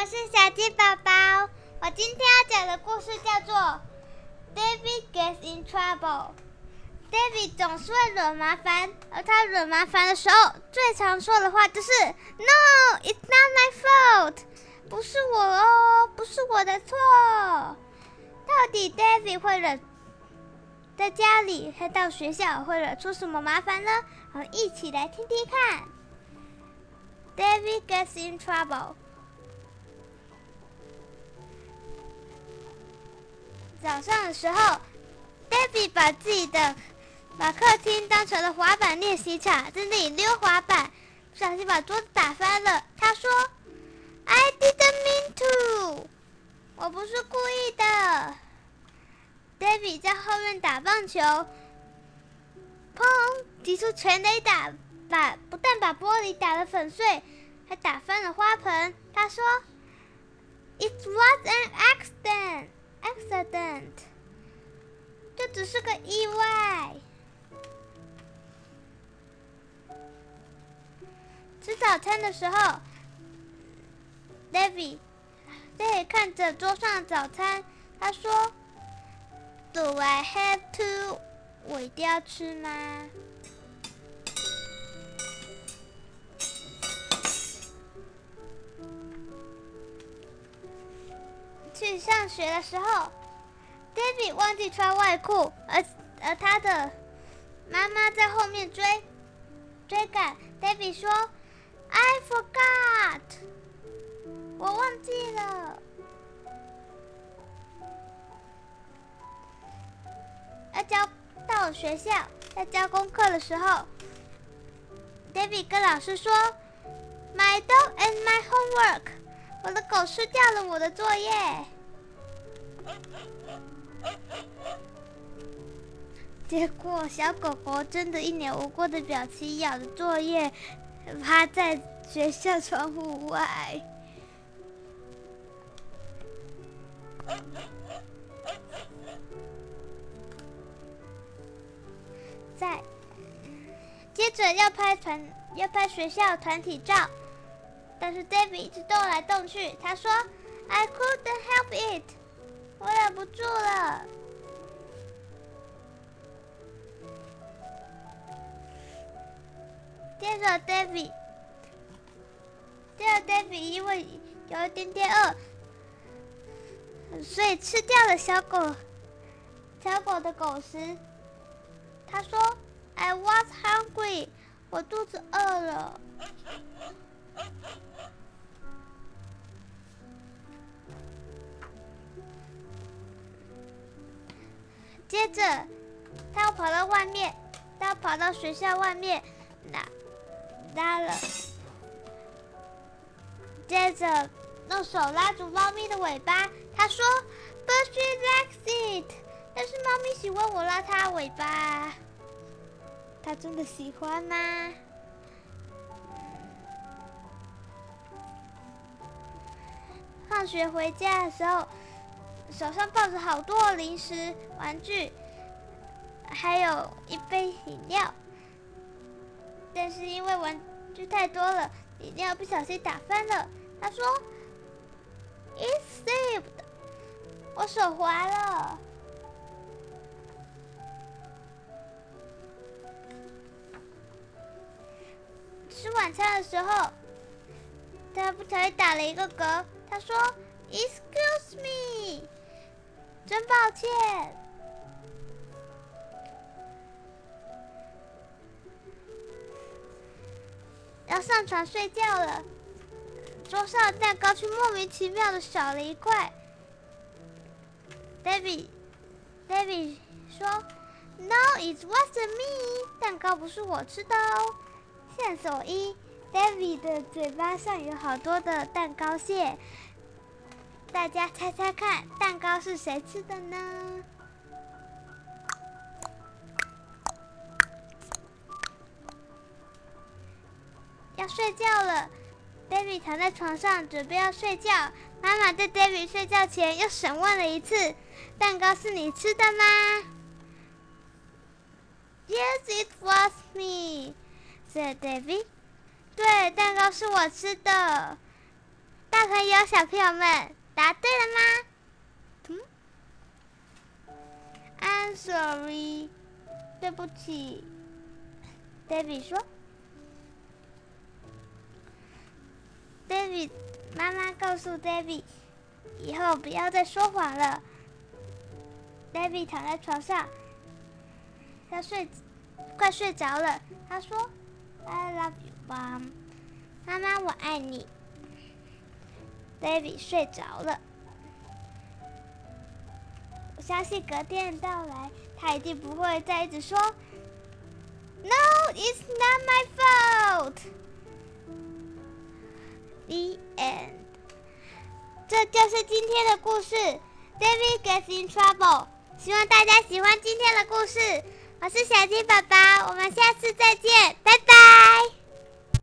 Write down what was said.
我是小鸡宝宝。我今天要讲的故事叫做《David Gets in Trouble》。David 总是会惹麻烦，而他惹麻烦的时候，最常说的话就是 “No, it's not my fault”，不是我哦，不是我的错。到底 David 会惹在家里还到学校会惹出什么麻烦呢？我们一起来听听看。David gets in trouble。早上的时候，David 把自己的把客厅当成了滑板练习场，在那里溜滑板，不小心把桌子打翻了。他说：“I didn't mean to，我不是故意的。”David 在后面打棒球，砰，击出全垒打，把不但把玻璃打得粉碎，还打翻了花盆。他说：“It was an accident。” Accident，这只是个意外。吃早餐的时候，David，David 看着桌上的早餐，他说：“Do I have to？我一定要吃吗？”去上学的时候，David 忘记穿外裤，而而他的妈妈在后面追追赶。David 说：“I forgot，我忘记了。”要交到学校，在交功课的时候，David 跟老师说：“My dog and my homework。”我的狗吃掉了我的作业，结果小狗狗真的一脸无辜的表情咬着作业，趴在学校窗户外。在接着要拍团，要拍学校团体照。但是 David 一直动来动去。他说：“I couldn't help it，我忍不住了。”接着 David，接着 David 因为有一点点饿，所以吃掉了小狗小狗的狗食。他说：“I was hungry，我肚子饿了。”接着，他又跑到外面，他要跑到学校外面，拉拉了。接着，用手拉住猫咪的尾巴，他说：“But she likes it。”但是猫咪喜欢我拉它尾巴，它真的喜欢吗？放学回家的时候。手上抱着好多零食、玩具，还有一杯饮料。但是因为玩具太多了，饮料不小心打翻了。他说：“It slipped，我手滑了。”吃晚餐的时候，他不小心打了一个嗝。他说：“Excuse me。”真抱歉，要上床睡觉了。桌上的蛋糕却莫名其妙的少了一块。David，David 说：“No, it wasn't me。蛋糕不是我吃的哦。”线索一：David 的嘴巴上有好多的蛋糕屑。大家猜猜看，蛋糕是谁吃的呢？要睡觉了，David 躺在床上准备要睡觉。妈妈在 David 睡觉前又审问了一次：“蛋糕是你吃的吗？”“Yes, it was me,” said David. 对，蛋糕是我吃的。大朋友、小朋友们，答对了吗？嗯，I'm sorry，对不起。David 说：“David，妈妈告诉 David，以后不要再说谎了。”David 躺在床上，要睡，快睡着了。他说：“I love you, mom。”妈妈，我爱你。David 睡着了。我相信隔天到来，他一定不会再一直说。No, it's not my fault. The end. 这就是今天的故事。David gets in trouble. 希望大家喜欢今天的故事。我是小鸡宝宝，我们下次再见，拜拜。